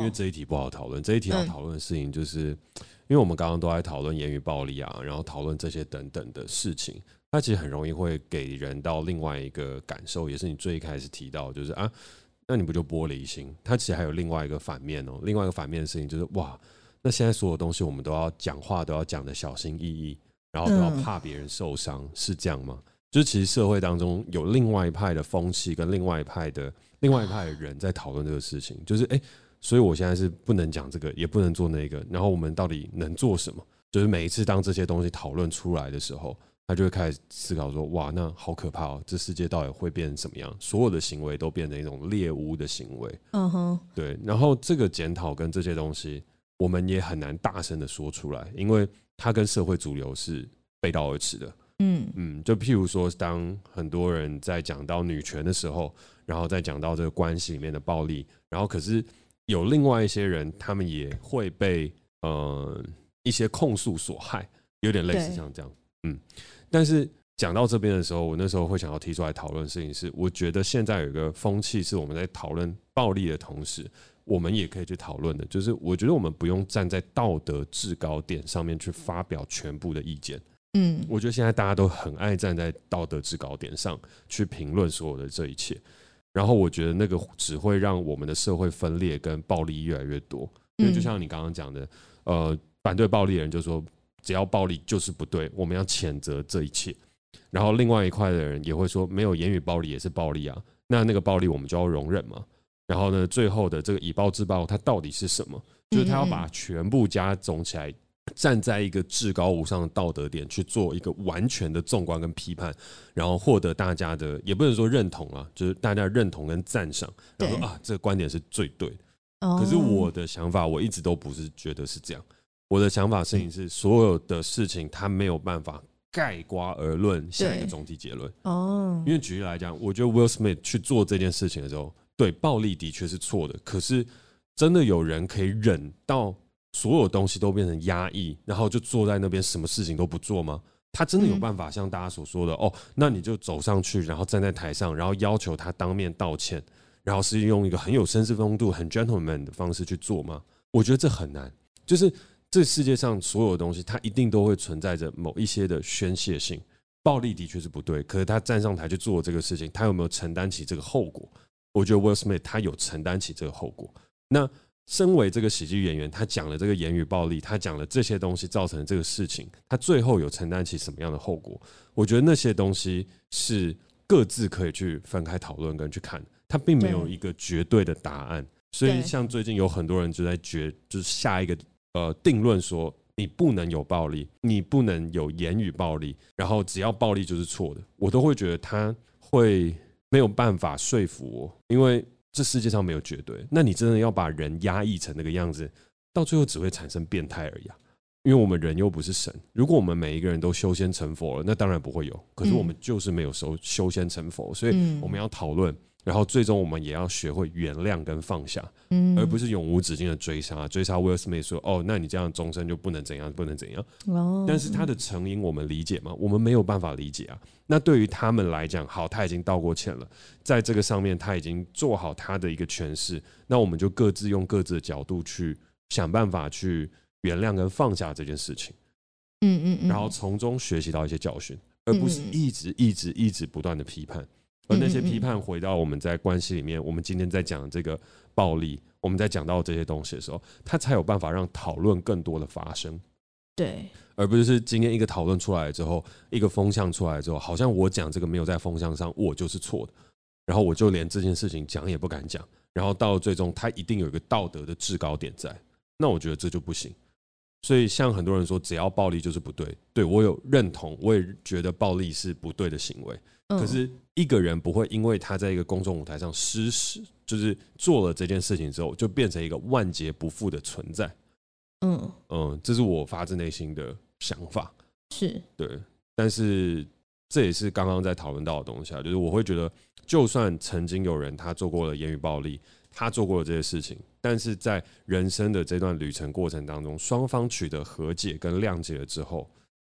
因为这一题不好讨论。这一题要讨论的事情，就是因为我们刚刚都在讨论言语暴力啊，然后讨论这些等等的事情，它其实很容易会给人到另外一个感受，也是你最一开始提到，就是啊，那你不就玻璃心？它其实还有另外一个反面哦，另外一个反面的事情就是哇，那现在所有东西我们都要讲话都要讲的小心翼翼，然后都要怕别人受伤，是这样吗？就是其实社会当中有另外一派的风气，跟另外一派的另外一派的人在讨论这个事情。就是哎、欸，所以我现在是不能讲这个，也不能做那个。然后我们到底能做什么？就是每一次当这些东西讨论出来的时候，他就会开始思考说：哇，那好可怕哦！这世界到底会变成什么样？所有的行为都变成一种猎巫的行为。嗯哼，对。然后这个检讨跟这些东西，我们也很难大声的说出来，因为它跟社会主流是背道而驰的。嗯嗯，就譬如说，当很多人在讲到女权的时候，然后再讲到这个关系里面的暴力，然后可是有另外一些人，他们也会被呃一些控诉所害，有点类似像这样。嗯，但是讲到这边的时候，我那时候会想要提出来讨论的事情是，我觉得现在有一个风气是我们在讨论暴力的同时，我们也可以去讨论的，就是我觉得我们不用站在道德制高点上面去发表全部的意见。嗯，我觉得现在大家都很爱站在道德制高点上去评论所有的这一切，然后我觉得那个只会让我们的社会分裂跟暴力越来越多。因为就像你刚刚讲的，呃，反对暴力的人就说只要暴力就是不对，我们要谴责这一切。然后另外一块的人也会说，没有言语暴力也是暴力啊，那那个暴力我们就要容忍嘛。然后呢，最后的这个以暴制暴，它到底是什么？就是他要把全部加总起来。站在一个至高无上的道德点去做一个完全的纵观跟批判，然后获得大家的也不能说认同啊，就是大家认同跟赞赏，然后说啊，这个观点是最对的。可是我的想法，我一直都不是觉得是这样。我的想法事情是，所有的事情它没有办法盖瓜而论下一个总体结论。哦，因为举例来讲，我觉得 Will Smith 去做这件事情的时候，对暴力的确是错的。可是真的有人可以忍到？所有东西都变成压抑，然后就坐在那边，什么事情都不做吗？他真的有办法像大家所说的哦？那你就走上去，然后站在台上，然后要求他当面道歉，然后是用一个很有绅士风度、很 gentleman 的方式去做吗？我觉得这很难。就是这世界上所有的东西，它一定都会存在着某一些的宣泄性。暴力的确是不对，可是他站上台去做这个事情，他有没有承担起这个后果？我觉得 Will Smith 他有承担起这个后果。那身为这个喜剧演员，他讲了这个言语暴力，他讲了这些东西造成的这个事情，他最后有承担起什么样的后果？我觉得那些东西是各自可以去分开讨论跟去看，他并没有一个绝对的答案。所以，像最近有很多人就在决，就是下一个呃定论说，你不能有暴力，你不能有言语暴力，然后只要暴力就是错的，我都会觉得他会没有办法说服我，因为这世界上没有绝对。那你真的要把人压抑成那个样子，到最后只会产生变态而已啊！因为我们人又不是神，如果我们每一个人都修仙成佛了，那当然不会有。可是我们就是没有修修仙成佛，所以我们要讨论。然后最终我们也要学会原谅跟放下，嗯，而不是永无止境的追杀。追杀 Will Smith 说：“哦，那你这样终身就不能怎样，不能怎样。”哦，但是他的成因我们理解吗？我们没有办法理解啊。那对于他们来讲，好，他已经道过歉了，在这个上面他已经做好他的一个诠释。那我们就各自用各自的角度去想办法去原谅跟放下这件事情。嗯嗯嗯，然后从中学习到一些教训，而不是一直一直一直不断的批判。而那些批判回到我们在关系里面，我们今天在讲这个暴力，我们在讲到这些东西的时候，他才有办法让讨论更多的发生。对，而不是今天一个讨论出来之后，一个风向出来之后，好像我讲这个没有在风向上，我就是错的，然后我就连这件事情讲也不敢讲，然后到最终他一定有一个道德的制高点在，那我觉得这就不行。所以像很多人说，只要暴力就是不对，对我有认同，我也觉得暴力是不对的行为。可是一个人不会因为他在一个公众舞台上失事，就是做了这件事情之后，就变成一个万劫不复的存在。嗯嗯，这是我发自内心的想法。是对，但是这也是刚刚在讨论到的东西啊，就是我会觉得，就算曾经有人他做过了言语暴力，他做过了这些事情，但是在人生的这段旅程过程当中，双方取得和解跟谅解了之后，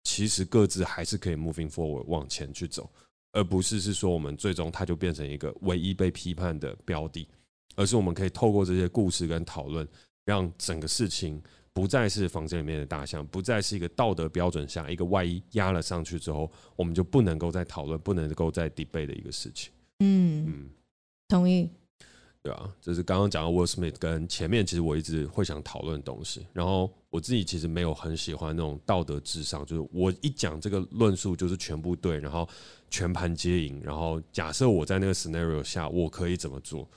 其实各自还是可以 moving forward 往前去走。而不是是说我们最终它就变成一个唯一被批判的标的，而是我们可以透过这些故事跟讨论，让整个事情不再是房间里面的大象，不再是一个道德标准下一个外衣压了上去之后，我们就不能够再讨论，不能够再 debate 的一个事情。嗯嗯，同意。对啊，就是刚刚讲到 Will Smith 跟前面，其实我一直会想讨论的东西。然后我自己其实没有很喜欢那种道德至上，就是我一讲这个论述就是全部对，然后全盘皆赢。然后假设我在那个 scenario 下，我可以怎么做？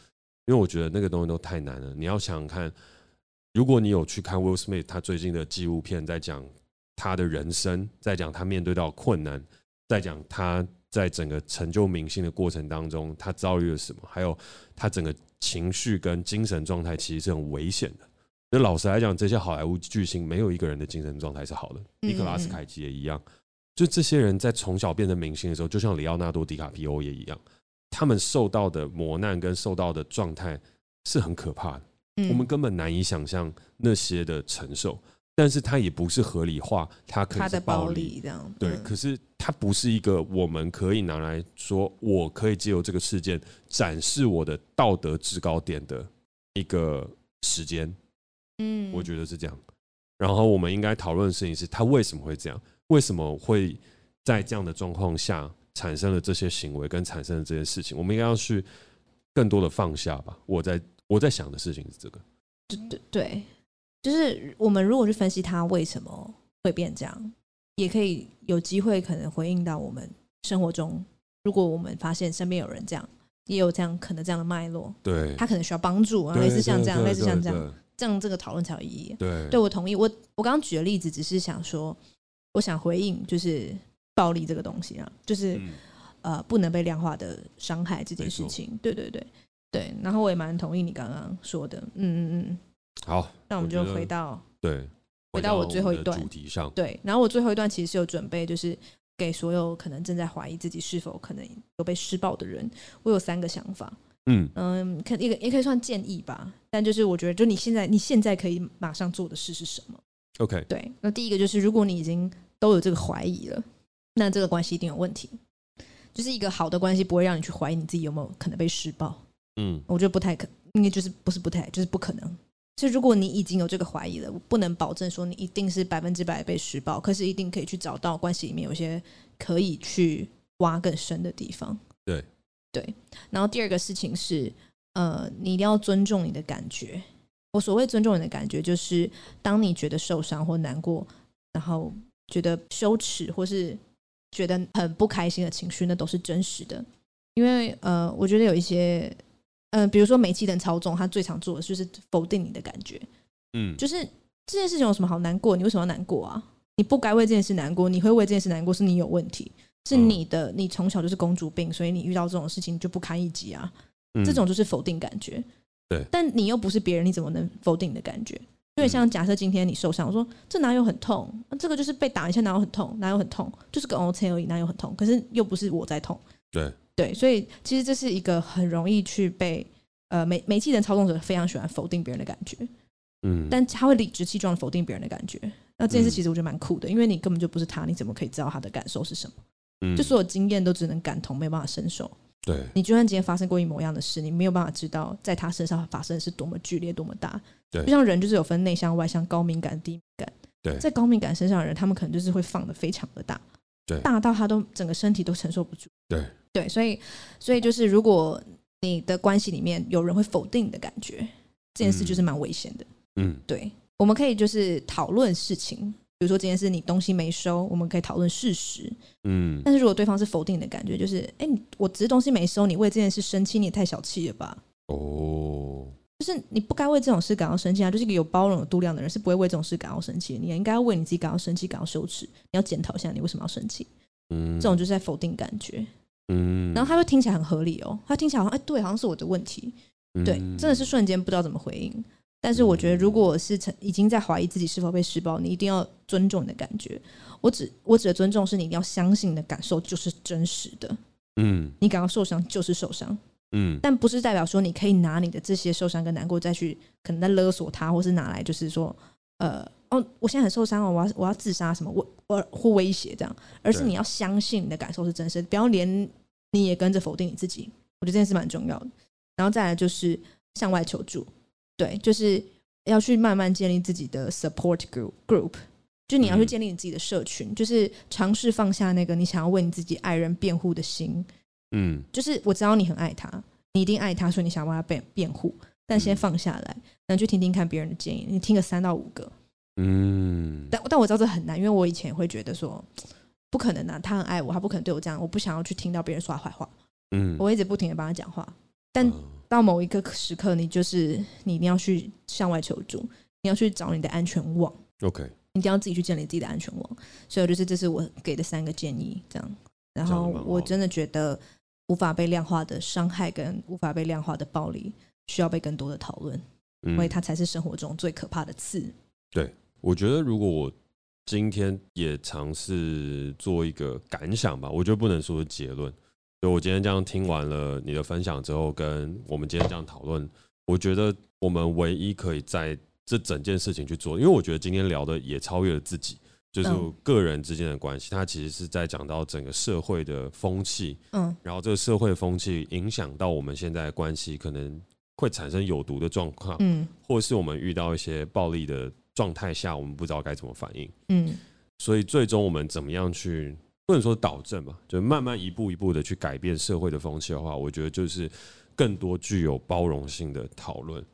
因为我觉得那个东西都太难了。你要想想看，如果你有去看 Will Smith 他最近的纪录片，在讲他的人生，在讲他面对到困难，在讲他在整个成就明星的过程当中，他遭遇了什么，还有他整个。情绪跟精神状态其实是很危险的。那老实来讲，这些好莱坞巨星没有一个人的精神状态是好的。尼克拉斯凯奇也一样。就这些人在从小变成明星的时候，就像里奥纳多·迪卡皮欧也一样，他们受到的磨难跟受到的状态是很可怕的。我们根本难以想象那些的承受。但是它也不是合理化，它可以是暴力这样。对，可是它不是一个我们可以拿来说，我可以借由这个事件展示我的道德制高点的一个时间。嗯，我觉得是这样。然后我们应该讨论的事情是，他为什么会这样？为什么会在这样的状况下产生了这些行为跟产生了这些事情？我们应该要去更多的放下吧。我在我在想的事情是这个。对对对。就是我们如果去分析他为什么会变这样，也可以有机会可能回应到我们生活中，如果我们发现身边有人这样，也有这样可能这样的脉络，对，他可能需要帮助啊，类似像这样，类似像这样，这样这个讨论才有意义。对，对我同意。我我刚刚举的例子只是想说，我想回应就是暴力这个东西啊，就是、嗯、呃不能被量化的伤害这件事情。对对对对，然后我也蛮同意你刚刚说的，嗯嗯嗯。好，那我们就回到对，回到我最后一段主题上。对，然后我最后一段其实是有准备，就是给所有可能正在怀疑自己是否可能有被施暴的人，我有三个想法。嗯嗯，可一个也可以算建议吧。但就是我觉得，就你现在你现在可以马上做的事是什么？OK，对。那第一个就是，如果你已经都有这个怀疑了，那这个关系一定有问题。就是一个好的关系不会让你去怀疑你自己有没有可能被施暴。嗯，我觉得不太可，应该就是不是不太，就是不可能。所以如果你已经有这个怀疑了，我不能保证说你一定是百分之百被施暴，可是一定可以去找到关系里面有些可以去挖更深的地方。对对。然后第二个事情是，呃，你一定要尊重你的感觉。我所谓尊重你的感觉，就是当你觉得受伤或难过，然后觉得羞耻或是觉得很不开心的情绪，那都是真实的。因为呃，我觉得有一些，嗯、呃，比如说煤气灯操纵，他最常做的就是否定你的感觉。嗯，就是这件事情有什么好难过？你为什么要难过啊？你不该为这件事难过，你会为这件事难过，是你有问题，是你的，你从小就是公主病，所以你遇到这种事情你就不堪一击啊。这种就是否定感觉。对，但你又不是别人，你怎么能否定你的感觉？因为像假设今天你受伤，我说这哪有很痛？这个就是被打一下，哪有很痛？哪有很痛？就是个 O C 而已，哪有很痛？可是又不是我在痛。对对，所以其实这是一个很容易去被呃煤煤气人操纵者非常喜欢否定别人的感觉。嗯，但他会理直气壮的否定别人的感觉。那这件事其实我觉得蛮酷的，因为你根本就不是他，你怎么可以知道他的感受是什么？嗯，就所有经验都只能感同，没办法伸手。对，你就算今天发生过一模一样的事，你没有办法知道在他身上发生的是多么剧烈、多么大。对，就像人就是有分内向、外向、高敏感、低敏感。对，在高敏感身上的人，他们可能就是会放的非常的大，对，大到他都整个身体都承受不住。对，对，所以，所以就是如果你的关系里面有人会否定你的感觉，这件事就是蛮危险的。嗯，对，我们可以就是讨论事情。比如说今天是你东西没收，我们可以讨论事实。嗯，但是如果对方是否定的感觉，就是哎、欸，我只是东西没收，你为这件事生气，你也太小气了吧？哦，就是你不该为这种事感到生气啊！就是一个有包容、有度量的人，是不会为这种事感到生气的。你应该要为你自己感到生气、感到羞耻。你要检讨一下，你为什么要生气？嗯，这种就是在否定感觉。嗯，然后他会听起来很合理哦，他听起来好像哎、欸，对，好像是我的问题。对，真的是瞬间不知道怎么回应。但是我觉得，如果是已经在怀疑自己是否被施暴，你一定要尊重你的感觉。我只我指的尊重，是你一定要相信你的感受就是真实的。嗯，你感到受伤就是受伤。嗯，但不是代表说你可以拿你的这些受伤跟难过再去可能在勒索他，或是拿来就是说，呃，哦，我现在很受伤哦，我要我要自杀什么，我我或威胁这样，而是你要相信你的感受是真实的，不要连你也跟着否定你自己。我觉得这件事蛮重要的。然后再来就是向外求助。对，就是要去慢慢建立自己的 support group group，就你要去建立你自己的社群，嗯、就是尝试放下那个你想要为你自己爱人辩护的心。嗯，就是我知道你很爱他，你一定爱他，所以你想为他辩辩护，但先放下来，然后去听听看别人的建议，你听个三到五个。嗯，但但我知道这很难，因为我以前会觉得说不可能啊，他很爱我，他不可能对我这样，我不想要去听到别人说他坏话。嗯，我一直不停的帮他讲话，但。到某一个时刻，你就是你一定要去向外求助，你要去找你的安全网。OK，你一定要自己去建立自己的安全网。所以，就是这是我给的三个建议，这样。然后，我真的觉得无法被量化的伤害跟无法被量化的暴力，需要被更多的讨论，因为它才是生活中最可怕的刺。嗯。对，我觉得如果我今天也尝试做一个感想吧，我觉得不能说是结论。就我今天这样听完了你的分享之后，跟我们今天这样讨论，我觉得我们唯一可以在这整件事情去做，因为我觉得今天聊的也超越了自己，就是个人之间的关系，它其实是在讲到整个社会的风气，嗯，然后这个社会风气影响到我们现在的关系，可能会产生有毒的状况，嗯，或是我们遇到一些暴力的状态下，我们不知道该怎么反应，嗯，所以最终我们怎么样去？不能说导正吧，就慢慢一步一步的去改变社会的风气的话，我觉得就是更多具有包容性的讨论。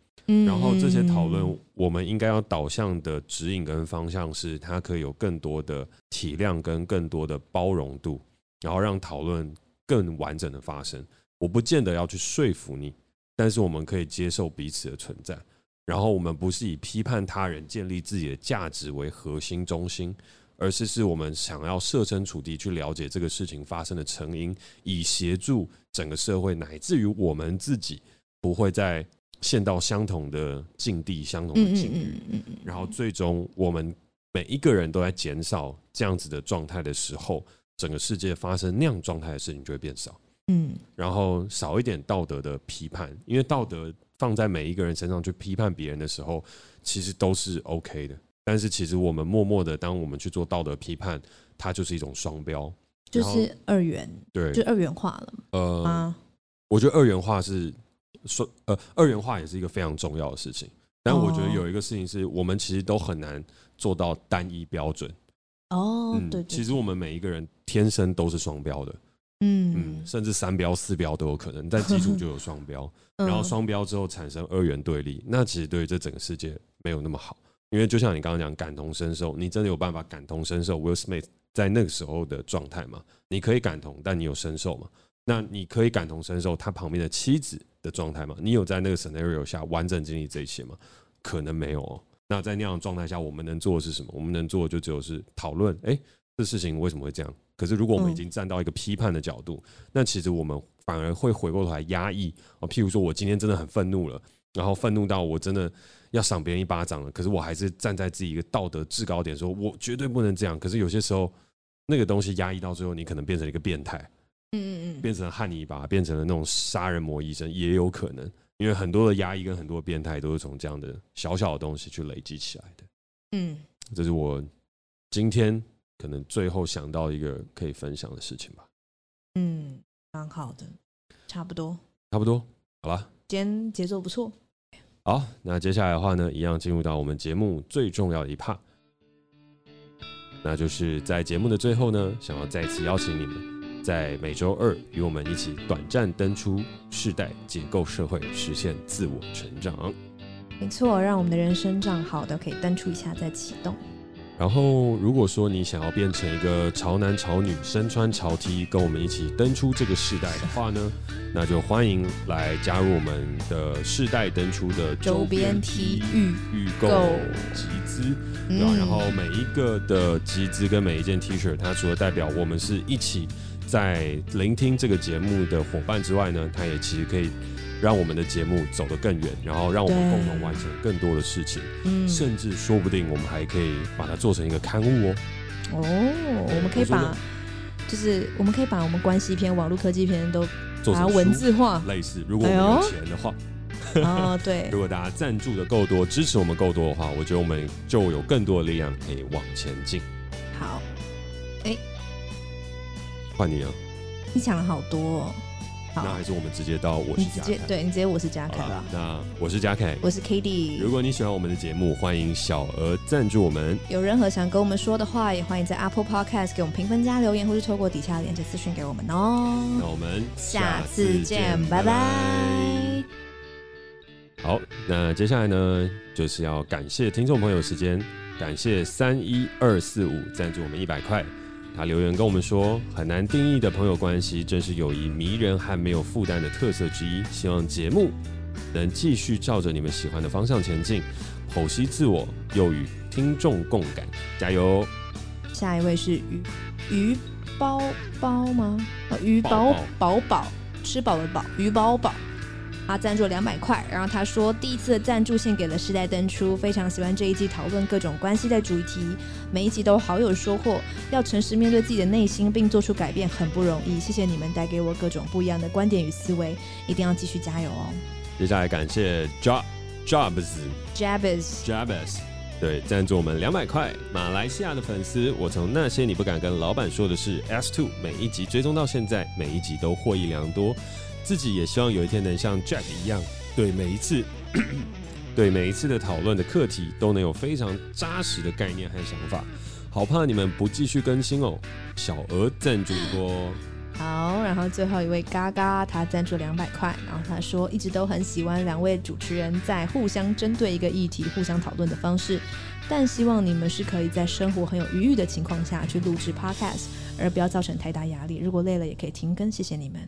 然后这些讨论，我们应该要导向的指引跟方向是，它可以有更多的体量跟更多的包容度，然后让讨论更完整的发生。我不见得要去说服你，但是我们可以接受彼此的存在。然后我们不是以批判他人、建立自己的价值为核心中心。而是是我们想要设身处地去了解这个事情发生的成因，以协助整个社会乃至于我们自己不会再陷到相同的境地、相同的境遇。然后最终我们每一个人都在减少这样子的状态的时候，整个世界发生那样状态的事情就会变少。嗯，然后少一点道德的批判，因为道德放在每一个人身上去批判别人的时候，其实都是 OK 的。但是其实我们默默的，当我们去做道德批判，它就是一种双标，就是二元，对，就二元化了。呃，啊、我觉得二元化是说，呃，二元化也是一个非常重要的事情。但我觉得有一个事情是我们其实都很难做到单一标准。哦，对，其实我们每一个人天生都是双标的，嗯嗯，甚至三标四标都有可能，但基础就有双标，[laughs] 然后双标之后产生二元对立，那其实对于这整个世界没有那么好，因为就像你刚刚讲感同身受，你真的有办法感同身受 Will Smith 在那个时候的状态吗？你可以感同，但你有身受吗？那你可以感同身受他旁边的妻子的状态吗？你有在那个 scenario 下完整经历这一切吗？可能没有哦。那在那样的状态下，我们能做的是什么？我们能做的就只有是讨论，哎，这事情为什么会这样？可是如果我们已经站到一个批判的角度，那其实我们反而会回过头来压抑哦。譬如说我今天真的很愤怒了，然后愤怒到我真的要赏别人一巴掌了，可是我还是站在自己一个道德制高点，说我绝对不能这样。可是有些时候，那个东西压抑到最后，你可能变成了一个变态。嗯嗯嗯，变成了汉尼拔，变成了那种杀人魔医生，也有可能，因为很多的压抑跟很多的变态都是从这样的小小的东西去累积起来的。嗯，这是我今天可能最后想到一个可以分享的事情吧。嗯，蛮好的，差不多，差不多，好吧。今天节奏不错。好，那接下来的话呢，一样进入到我们节目最重要的一 part，那就是在节目的最后呢，想要再次邀请你们。在每周二，与我们一起短暂登出世代，解构社会，实现自我成长。没错，让我们的人生账号都可以登出一下再启动。然后，如果说你想要变成一个潮男潮女，身穿潮 T，跟我们一起登出这个世代的话呢，那就欢迎来加入我们的世代登出的周边 T 预预购集资，对吧？然后每一个的集资跟每一件 T 恤，它除了代表我们是一起。在聆听这个节目的伙伴之外呢，它也其实可以让我们的节目走得更远，然后让我们共同完成更多的事情。嗯，甚至说不定我们还可以把它做成一个刊物哦。哦，我们可以把，就是我们可以把我们关系篇、网络科技篇都把它文字化，类似。如果我们有钱的话，哦，对，[laughs] 如果大家赞助的够多，支持我们够多的话，我觉得我们就有更多的力量可以往前进。好，哎。换你啊！你讲了好多，哦，那还是我们直接到我是直接对你直接我是嘉凯吧。那我是嘉凯，我是 Cady。如果你喜欢我们的节目，欢迎小额赞助我们。有任何想跟我们说的话，也欢迎在 Apple Podcast 给我们评分加留言，或是透过底下链接私讯给我们哦。那我们下次见，拜拜。好，那接下来呢，就是要感谢听众朋友时间，感谢三一二四五赞助我们一百块。他留言跟我们说，很难定义的朋友关系，正是友谊迷人和没有负担的特色之一。希望节目能继续照着你们喜欢的方向前进，剖析自我，又与听众共感，加油！下一位是鱼鱼包包吗？鱼宝宝宝，吃饱了饱，鱼饱饱。他赞助两百块，然后他说第一次的赞助献给了时代登出，非常喜欢这一季讨论各种关系的主题，每一集都好有收获。要诚实面对自己的内心，并做出改变很不容易。谢谢你们带给我各种不一样的观点与思维，一定要继续加油哦。接下来感谢 Job Jobs Jabez Jabez 对赞助我们两百块，马来西亚的粉丝，我从那些你不敢跟老板说的事 S Two 每一集追踪到现在，每一集都获益良多。自己也希望有一天能像 Jack 一样，对每一次，[clears throat] 对每一次的讨论的课题都能有非常扎实的概念和想法。好怕你们不继续更新哦，小额赞助多。好，然后最后一位嘎嘎，他赞助两百块，然后他说一直都很喜欢两位主持人在互相针对一个议题互相讨论的方式，但希望你们是可以在生活很有余裕的情况下去录制 Podcast，而不要造成太大压力。如果累了也可以停更，谢谢你们。